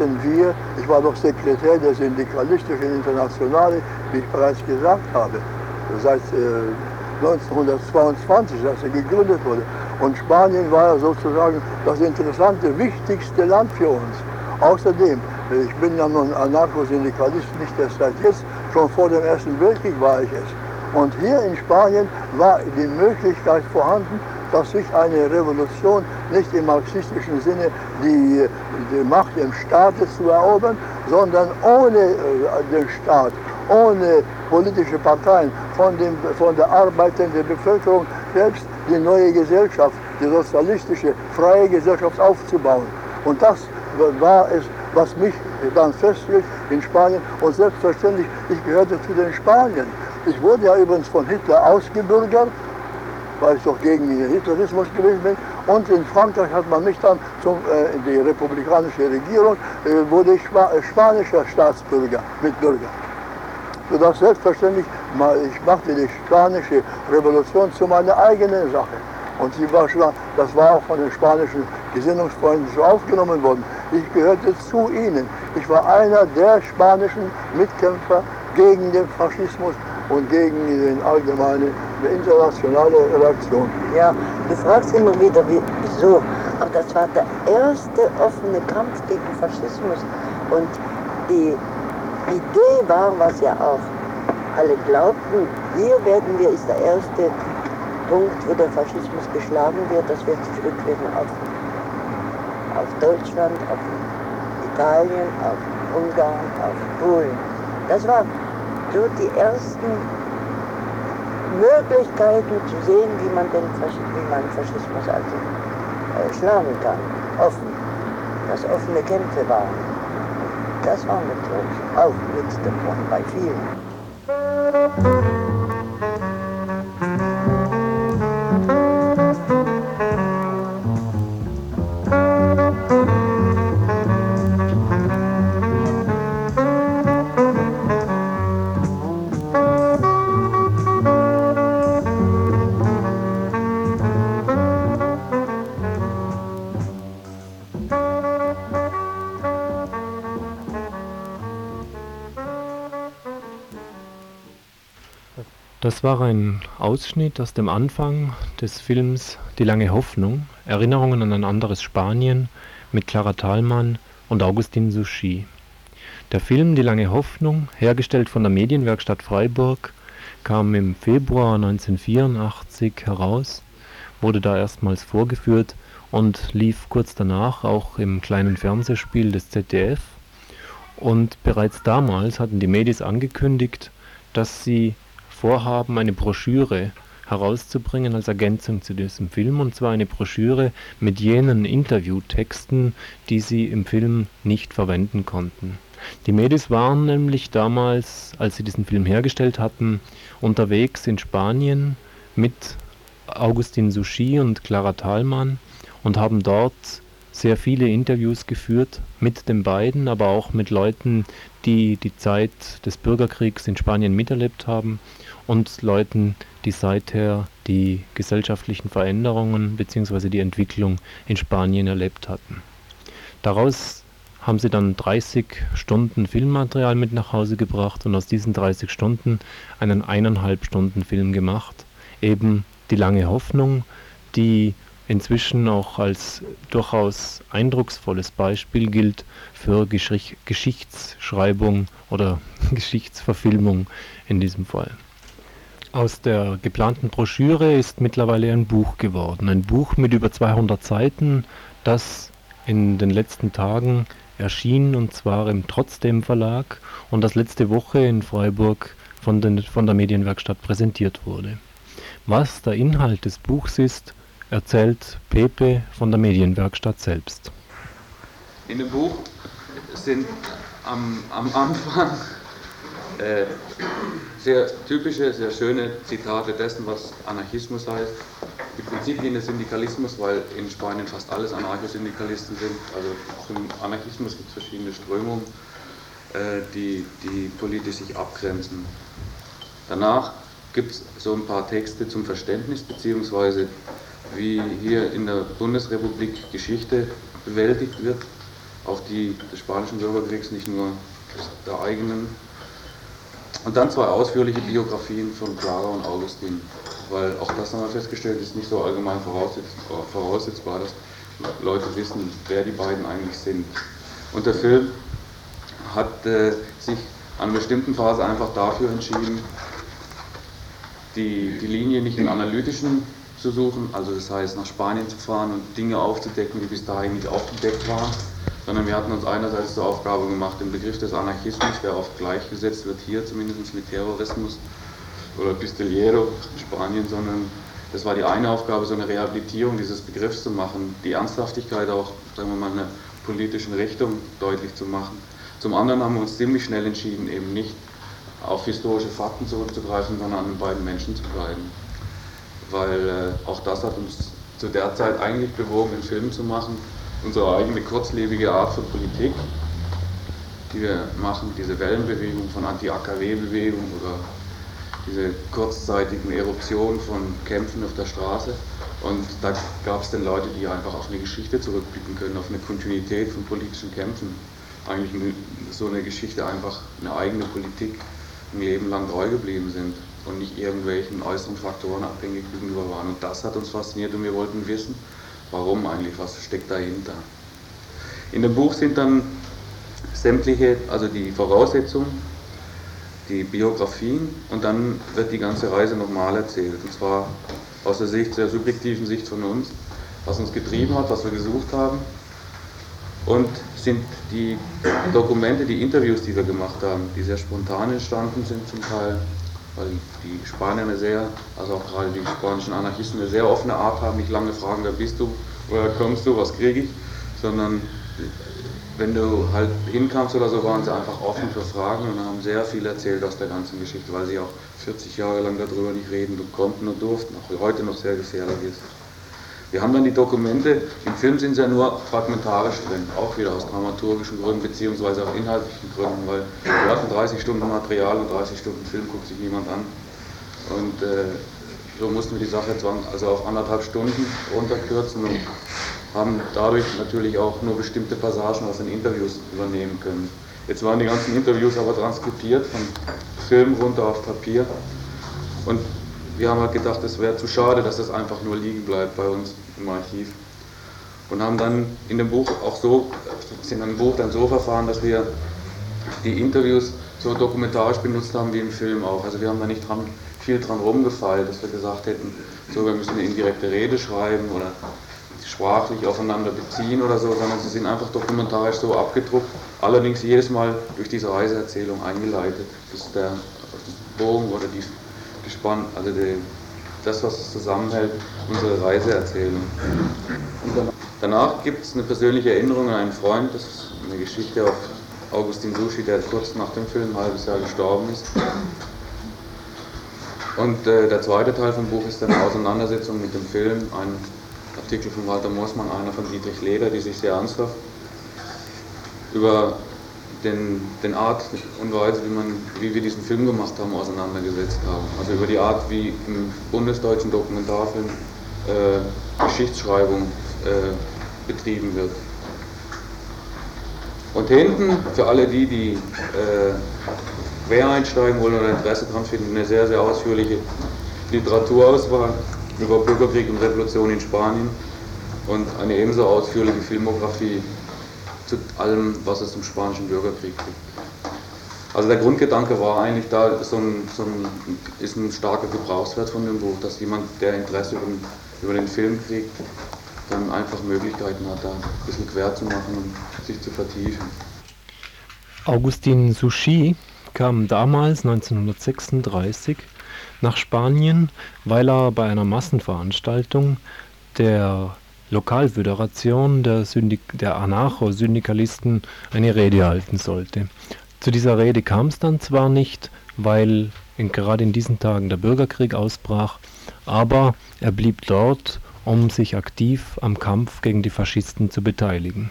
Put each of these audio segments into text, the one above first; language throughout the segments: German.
hatten wir, ich war doch Sekretär der Syndikalistischen Internationale, wie ich bereits gesagt habe, seit äh, 1922, als er gegründet wurde. Und Spanien war sozusagen das interessante, wichtigste Land für uns. Außerdem, ich bin ja nun Anarchosyndikalist, nicht erst seit jetzt, schon vor dem Ersten Weltkrieg war ich es. Und hier in Spanien war die Möglichkeit vorhanden, dass sich eine Revolution nicht im marxistischen Sinne die, die Macht im Staate zu erobern, sondern ohne äh, den Staat, ohne politische Parteien, von, dem, von der arbeitenden Bevölkerung selbst die neue Gesellschaft, die sozialistische, freie Gesellschaft aufzubauen. Und das war es, was mich dann festhielt in Spanien. Und selbstverständlich, ich gehörte zu den Spaniern. Ich wurde ja übrigens von Hitler ausgebürgert, weil ich doch gegen den Hitlerismus gewesen bin. Und in Frankreich hat man mich dann zum, äh, die republikanische Regierung, äh, wurde ich Spa äh, spanischer Staatsbürger, Mitbürger. Sodass selbstverständlich, ich machte die spanische Revolution zu meiner eigenen Sache. Und sie war schon, das war auch von den spanischen Gesinnungsfreunden so aufgenommen worden. Ich gehörte zu ihnen. Ich war einer der spanischen Mitkämpfer gegen den Faschismus und gegen die allgemeine internationale Reaktion. Ja, du fragst immer wieder, wieso. Aber das war der erste offene Kampf gegen Faschismus. Und die Idee war, was ja auch alle glaubten, hier werden wir, ist der erste Punkt, wo der Faschismus geschlagen wird, dass wir zurückkehren auf, auf Deutschland, auf Italien, auf Ungarn, auf Polen. Das war so die ersten Möglichkeiten zu sehen, wie man den wie man Faschismus also äh, schlagen kann. Offen. Dass offene Kämpfe waren. Das war natürlich auch mit davon bei vielen. Das war ein Ausschnitt aus dem Anfang des Films Die lange Hoffnung, Erinnerungen an ein anderes Spanien mit Clara Thalmann und Augustin Souchy. Der Film Die lange Hoffnung, hergestellt von der Medienwerkstatt Freiburg, kam im Februar 1984 heraus, wurde da erstmals vorgeführt und lief kurz danach auch im kleinen Fernsehspiel des ZDF. Und bereits damals hatten die Medis angekündigt, dass sie vorhaben, eine Broschüre herauszubringen als Ergänzung zu diesem Film, und zwar eine Broschüre mit jenen Interviewtexten, die sie im Film nicht verwenden konnten. Die Medis waren nämlich damals, als sie diesen Film hergestellt hatten, unterwegs in Spanien mit Augustin Souchy und Clara Thalmann und haben dort sehr viele Interviews geführt mit den beiden, aber auch mit Leuten, die die Zeit des Bürgerkriegs in Spanien miterlebt haben und Leuten, die seither die gesellschaftlichen Veränderungen bzw. die Entwicklung in Spanien erlebt hatten. Daraus haben sie dann 30 Stunden Filmmaterial mit nach Hause gebracht und aus diesen 30 Stunden einen eineinhalb Stunden Film gemacht. Eben die lange Hoffnung, die inzwischen auch als durchaus eindrucksvolles Beispiel gilt für Geschichtsschreibung oder Geschichtsverfilmung in diesem Fall. Aus der geplanten Broschüre ist mittlerweile ein Buch geworden. Ein Buch mit über 200 Seiten, das in den letzten Tagen erschien und zwar im Trotzdem Verlag und das letzte Woche in Freiburg von, den, von der Medienwerkstatt präsentiert wurde. Was der Inhalt des Buchs ist, erzählt Pepe von der Medienwerkstatt selbst. In dem Buch sind am, am Anfang äh, sehr typische, sehr schöne Zitate dessen, was Anarchismus heißt. Die Prinzipien des Syndikalismus, weil in Spanien fast alles Anarchosyndikalisten sind. Also zum Anarchismus gibt es verschiedene Strömungen, äh, die, die politisch sich abgrenzen. Danach gibt es so ein paar Texte zum Verständnis, beziehungsweise wie hier in der Bundesrepublik Geschichte bewältigt wird. auch die des Spanischen Bürgerkriegs, nicht nur der eigenen. Und dann zwei ausführliche Biografien von Clara und Augustin, weil auch das haben wir festgestellt, ist nicht so allgemein voraussetzbar, dass Leute wissen, wer die beiden eigentlich sind. Und der Film hat äh, sich an einer bestimmten Phase einfach dafür entschieden, die, die Linie nicht in analytischen zu suchen, also das heißt nach Spanien zu fahren und Dinge aufzudecken, die bis dahin nicht aufgedeckt waren, sondern wir hatten uns einerseits zur Aufgabe gemacht, den Begriff des Anarchismus, der oft gleichgesetzt wird, hier zumindest mit Terrorismus oder Pistoliero in Spanien, sondern das war die eine Aufgabe, so eine Rehabilitierung dieses Begriffs zu machen, die Ernsthaftigkeit auch, sagen wir mal, einer politischen Richtung deutlich zu machen. Zum anderen haben wir uns ziemlich schnell entschieden, eben nicht auf historische Fakten zurückzugreifen, sondern an den beiden Menschen zu bleiben. Weil äh, auch das hat uns zu der Zeit eigentlich bewogen, einen Film zu machen, unsere eigene kurzlebige Art von Politik, die wir machen, diese Wellenbewegung von Anti-AKW-Bewegung oder diese kurzzeitigen Eruptionen von Kämpfen auf der Straße. Und da gab es dann Leute, die einfach auf eine Geschichte zurückblicken können, auf eine Kontinuität von politischen Kämpfen. Eigentlich so eine Geschichte einfach eine eigene Politik ein Leben lang treu geblieben sind und nicht irgendwelchen äußeren Faktoren abhängig gegenüber waren. Und das hat uns fasziniert und wir wollten wissen, warum eigentlich, was steckt dahinter. In dem Buch sind dann sämtliche, also die Voraussetzungen, die Biografien und dann wird die ganze Reise nochmal erzählt. Und zwar aus der Sicht, der subjektiven Sicht von uns, was uns getrieben hat, was wir gesucht haben. Und sind die Dokumente, die Interviews, die wir gemacht haben, die sehr spontan entstanden sind zum Teil, weil die Spanier eine sehr, also auch gerade die spanischen Anarchisten eine sehr offene Art haben, nicht lange fragen, wer bist du, woher kommst du, was kriege ich, sondern wenn du halt hinkamst oder so, waren sie einfach offen für Fragen und haben sehr viel erzählt aus der ganzen Geschichte, weil sie auch 40 Jahre lang darüber nicht reden konnten und durften, auch heute noch sehr gefährlich ist. Wir haben dann die Dokumente, im Film sind sie ja nur fragmentarisch drin, auch wieder aus dramaturgischen Gründen beziehungsweise auch inhaltlichen Gründen, weil wir hatten 30 Stunden Material und 30 Stunden Film guckt sich niemand an. Und äh, so mussten wir die Sache also auf anderthalb Stunden runterkürzen und haben dadurch natürlich auch nur bestimmte Passagen aus den Interviews übernehmen können. Jetzt waren die ganzen Interviews aber transkribiert von Film runter auf Papier und wir haben halt gedacht, es wäre zu schade, dass das einfach nur liegen bleibt bei uns im Archiv. Und haben dann in dem Buch auch so, sind im Buch dann so verfahren, dass wir die Interviews so dokumentarisch benutzt haben wie im Film auch. Also wir haben da nicht dran, viel dran rumgefeilt, dass wir gesagt hätten, so wir müssen eine indirekte Rede schreiben oder sprachlich aufeinander beziehen oder so, sondern sie sind einfach dokumentarisch so abgedruckt, allerdings jedes Mal durch diese Reiseerzählung eingeleitet, bis der Bogen oder die gespannt, also die, das, was es zusammenhält, unsere Reiseerzählung. Und danach gibt es eine persönliche Erinnerung an einen Freund, das ist eine Geschichte auf Augustin Sushi, der kurz nach dem Film ein halbes Jahr gestorben ist. Und äh, der zweite Teil vom Buch ist eine Auseinandersetzung mit dem Film, ein Artikel von Walter Moosmann, einer von Dietrich Leder, die sich sehr ernsthaft über den, den Art und Weise, wie, man, wie wir diesen Film gemacht haben, auseinandergesetzt haben. Also über die Art, wie im bundesdeutschen Dokumentarfilm äh, Geschichtsschreibung äh, betrieben wird. Und hinten, für alle die, die äh, quer einsteigen wollen oder Interesse daran finden, eine sehr, sehr ausführliche Literaturauswahl über Bürgerkrieg und Revolution in Spanien und eine ebenso ausführliche Filmografie zu allem, was es im Spanischen Bürgerkrieg gibt. Also der Grundgedanke war eigentlich da, so ein, so ein, ist ein starker Gebrauchswert von dem Buch, dass jemand, der Interesse über, über den Film kriegt, dann einfach Möglichkeiten hat, da ein bisschen quer zu machen und sich zu vertiefen. Augustin Souchy kam damals 1936 nach Spanien, weil er bei einer Massenveranstaltung der Lokalföderation der, der Anarcho-Syndikalisten eine Rede halten sollte. Zu dieser Rede kam es dann zwar nicht, weil in, gerade in diesen Tagen der Bürgerkrieg ausbrach, aber er blieb dort, um sich aktiv am Kampf gegen die Faschisten zu beteiligen.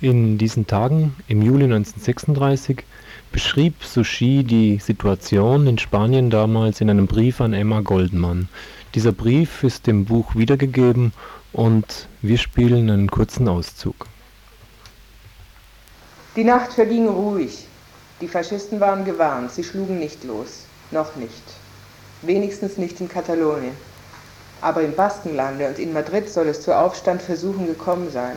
In diesen Tagen, im Juli 1936, beschrieb Suchy die Situation in Spanien damals in einem Brief an Emma Goldman. Dieser Brief ist im Buch wiedergegeben und wir spielen einen kurzen Auszug. Die Nacht verging ruhig. Die Faschisten waren gewarnt, sie schlugen nicht los. Noch nicht. Wenigstens nicht in Katalonien. Aber im Baskenlande und in Madrid soll es zu Aufstandversuchen gekommen sein.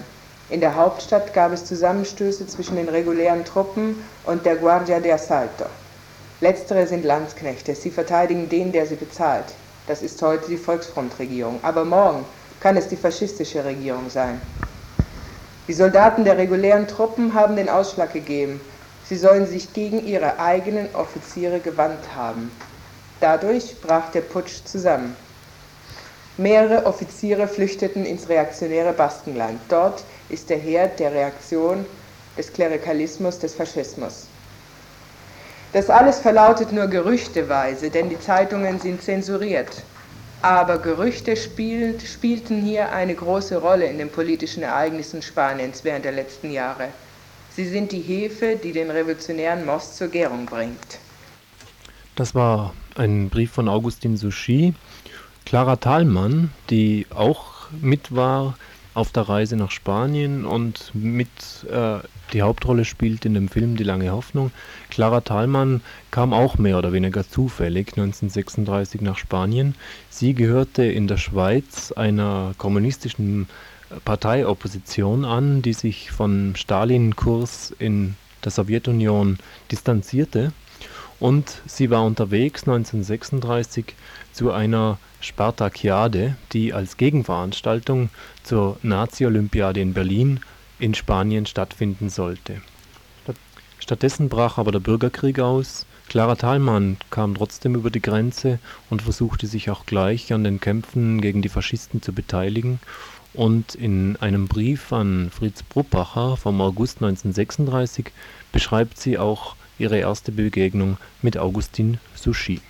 In der Hauptstadt gab es Zusammenstöße zwischen den regulären Truppen und der Guardia de Assalto. Letztere sind Landsknechte, sie verteidigen den, der sie bezahlt. Das ist heute die Volksfrontregierung. Aber morgen kann es die faschistische Regierung sein. Die Soldaten der regulären Truppen haben den Ausschlag gegeben. Sie sollen sich gegen ihre eigenen Offiziere gewandt haben. Dadurch brach der Putsch zusammen. Mehrere Offiziere flüchteten ins reaktionäre Baskenland. Dort ist der Herd der Reaktion des Klerikalismus, des Faschismus. Das alles verlautet nur gerüchteweise, denn die Zeitungen sind zensuriert. Aber Gerüchte spielt, spielten hier eine große Rolle in den politischen Ereignissen Spaniens während der letzten Jahre. Sie sind die Hefe, die den revolutionären Most zur Gärung bringt. Das war ein Brief von Augustin Souchy. Clara Thalmann, die auch mit war auf der Reise nach Spanien und mit äh, die Hauptrolle spielt in dem Film Die lange Hoffnung. Clara Thalmann kam auch mehr oder weniger zufällig 1936 nach Spanien. Sie gehörte in der Schweiz einer kommunistischen Parteiopposition an, die sich von Stalin-Kurs in der Sowjetunion distanzierte. Und sie war unterwegs 1936 zu einer Spartakiade, die als Gegenveranstaltung zur Nazi-Olympiade in Berlin in Spanien stattfinden sollte. Stattdessen brach aber der Bürgerkrieg aus. Clara Thalmann kam trotzdem über die Grenze und versuchte sich auch gleich an den Kämpfen gegen die Faschisten zu beteiligen. Und in einem Brief an Fritz Bruppacher vom August 1936 beschreibt sie auch ihre erste Begegnung mit Augustin Souchy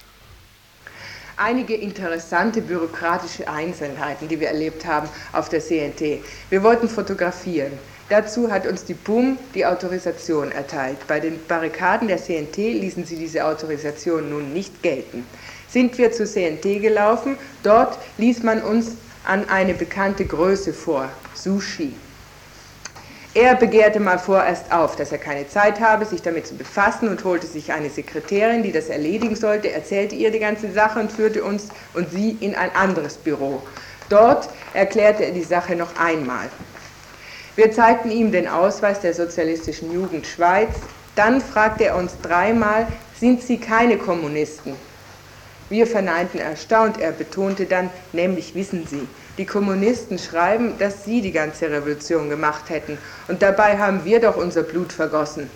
einige interessante bürokratische Einzelheiten, die wir erlebt haben auf der CNT. Wir wollten fotografieren. Dazu hat uns die BUM die Autorisation erteilt. Bei den Barrikaden der CNT ließen sie diese Autorisation nun nicht gelten. Sind wir zur CNT gelaufen, dort ließ man uns an eine bekannte Größe vor, Sushi. Er begehrte mal vorerst auf, dass er keine Zeit habe, sich damit zu befassen und holte sich eine Sekretärin, die das erledigen sollte, erzählte ihr die ganze Sache und führte uns und sie in ein anderes Büro. Dort erklärte er die Sache noch einmal. Wir zeigten ihm den Ausweis der Sozialistischen Jugend Schweiz. Dann fragte er uns dreimal, sind Sie keine Kommunisten? Wir verneinten erstaunt. Er betonte dann, nämlich wissen Sie, die Kommunisten schreiben, dass sie die ganze Revolution gemacht hätten. Und dabei haben wir doch unser Blut vergossen.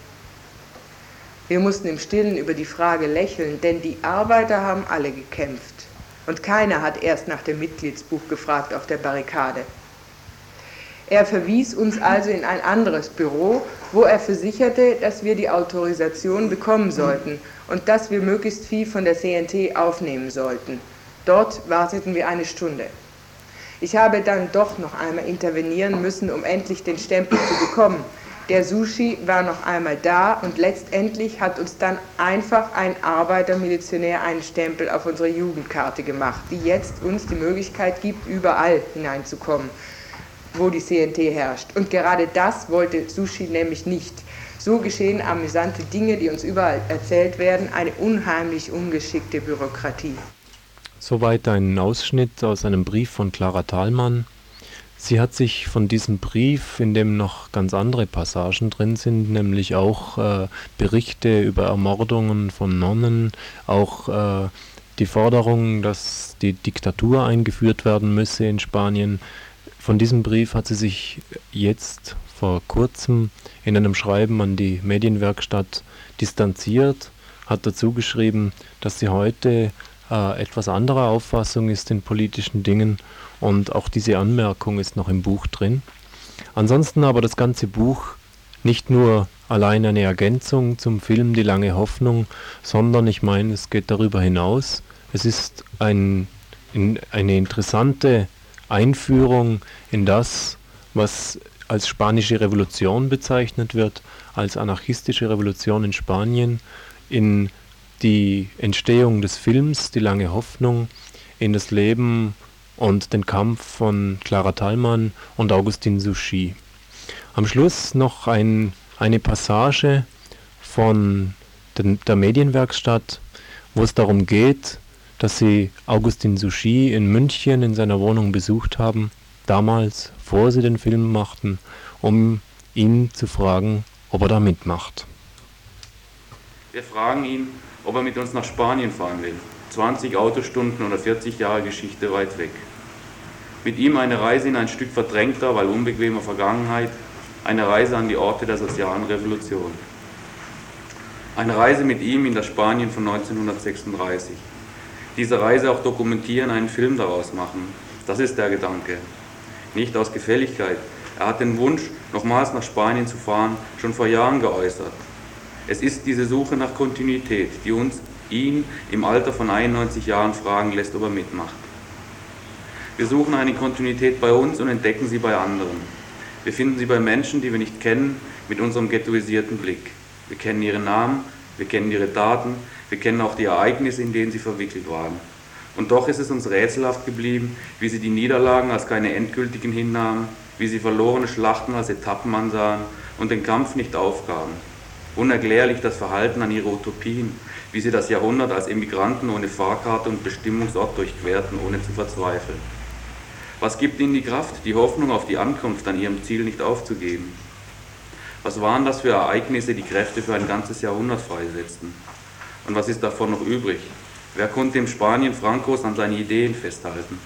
Wir mussten im Stillen über die Frage lächeln, denn die Arbeiter haben alle gekämpft. Und keiner hat erst nach dem Mitgliedsbuch gefragt auf der Barrikade. Er verwies uns also in ein anderes Büro, wo er versicherte, dass wir die Autorisation bekommen sollten und dass wir möglichst viel von der CNT aufnehmen sollten. Dort warteten wir eine Stunde. Ich habe dann doch noch einmal intervenieren müssen, um endlich den Stempel zu bekommen. Der Sushi war noch einmal da und letztendlich hat uns dann einfach ein Arbeitermilizionär einen Stempel auf unsere Jugendkarte gemacht, die jetzt uns die Möglichkeit gibt, überall hineinzukommen wo die CNT herrscht. Und gerade das wollte Sushi nämlich nicht. So geschehen amüsante Dinge, die uns überall erzählt werden, eine unheimlich ungeschickte Bürokratie. Soweit ein Ausschnitt aus einem Brief von Clara Thalmann. Sie hat sich von diesem Brief, in dem noch ganz andere Passagen drin sind, nämlich auch äh, Berichte über Ermordungen von Nonnen, auch äh, die Forderung, dass die Diktatur eingeführt werden müsse in Spanien, von diesem Brief hat sie sich jetzt vor kurzem in einem Schreiben an die Medienwerkstatt distanziert, hat dazu geschrieben, dass sie heute äh, etwas anderer Auffassung ist in politischen Dingen und auch diese Anmerkung ist noch im Buch drin. Ansonsten aber das ganze Buch nicht nur allein eine Ergänzung zum Film Die lange Hoffnung, sondern ich meine, es geht darüber hinaus. Es ist ein, in, eine interessante Einführung in das, was als spanische Revolution bezeichnet wird, als anarchistische Revolution in Spanien, in die Entstehung des Films Die lange Hoffnung, in das Leben und den Kampf von Clara Thalmann und Augustin Souchy. Am Schluss noch ein, eine Passage von der Medienwerkstatt, wo es darum geht, dass sie Augustin Souchy in München in seiner Wohnung besucht haben, damals, bevor sie den Film machten, um ihn zu fragen, ob er da mitmacht. Wir fragen ihn, ob er mit uns nach Spanien fahren will. 20 Autostunden oder 40 Jahre Geschichte weit weg. Mit ihm eine Reise in ein Stück verdrängter, weil unbequemer Vergangenheit, eine Reise an die Orte der sozialen Revolution. Eine Reise mit ihm in das Spanien von 1936. Diese Reise auch dokumentieren, einen Film daraus machen. Das ist der Gedanke. Nicht aus Gefälligkeit. Er hat den Wunsch, nochmals nach Spanien zu fahren, schon vor Jahren geäußert. Es ist diese Suche nach Kontinuität, die uns, ihn, im Alter von 91 Jahren fragen lässt, ob er mitmacht. Wir suchen eine Kontinuität bei uns und entdecken sie bei anderen. Wir finden sie bei Menschen, die wir nicht kennen, mit unserem ghettoisierten Blick. Wir kennen ihre Namen, wir kennen ihre Daten, wir kennen auch die Ereignisse, in denen sie verwickelt waren. Und doch ist es uns rätselhaft geblieben, wie sie die Niederlagen als keine endgültigen hinnahmen, wie sie verlorene Schlachten als Etappen ansahen und den Kampf nicht aufgaben. Unerklärlich das Verhalten an ihre Utopien, wie sie das Jahrhundert als Emigranten ohne Fahrkarte und Bestimmungsort durchquerten, ohne zu verzweifeln. Was gibt ihnen die Kraft, die Hoffnung auf die Ankunft an ihrem Ziel nicht aufzugeben? Was waren das für Ereignisse, die Kräfte für ein ganzes Jahrhundert freisetzten? Und was ist davon noch übrig? Wer konnte im Spanien Francos an seine Ideen festhalten?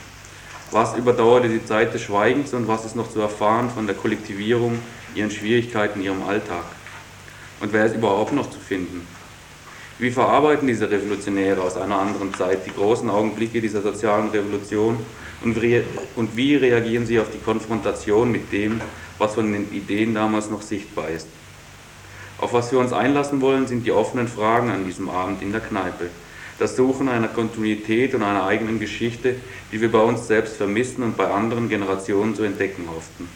Was überdauerte die Zeit des Schweigens und was ist noch zu erfahren von der Kollektivierung, ihren Schwierigkeiten, ihrem Alltag? Und wer ist überhaupt noch zu finden? Wie verarbeiten diese Revolutionäre aus einer anderen Zeit die großen Augenblicke dieser sozialen Revolution und wie reagieren sie auf die Konfrontation mit dem, was von den Ideen damals noch sichtbar ist? Auf was wir uns einlassen wollen, sind die offenen Fragen an diesem Abend in der Kneipe. Das Suchen einer Kontinuität und einer eigenen Geschichte, die wir bei uns selbst vermissen und bei anderen Generationen zu entdecken hofften.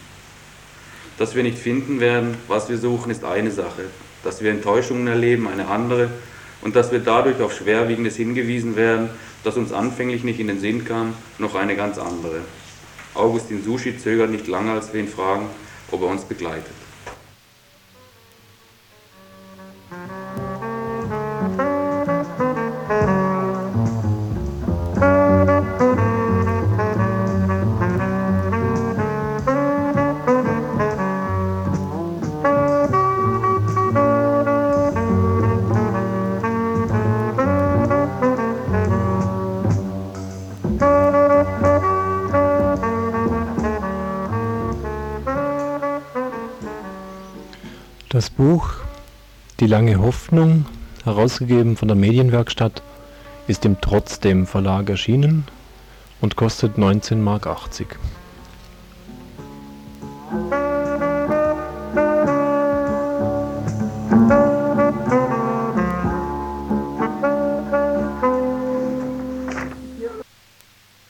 Dass wir nicht finden werden, was wir suchen, ist eine Sache. Dass wir Enttäuschungen erleben, eine andere und dass wir dadurch auf Schwerwiegendes hingewiesen werden, das uns anfänglich nicht in den Sinn kam, noch eine ganz andere. Augustin Sushi zögert nicht lange, als wir ihn fragen, ob er uns begleitet. Buch Die lange Hoffnung, herausgegeben von der Medienwerkstatt, ist im Trotzdem Verlag erschienen und kostet 19,80 Mark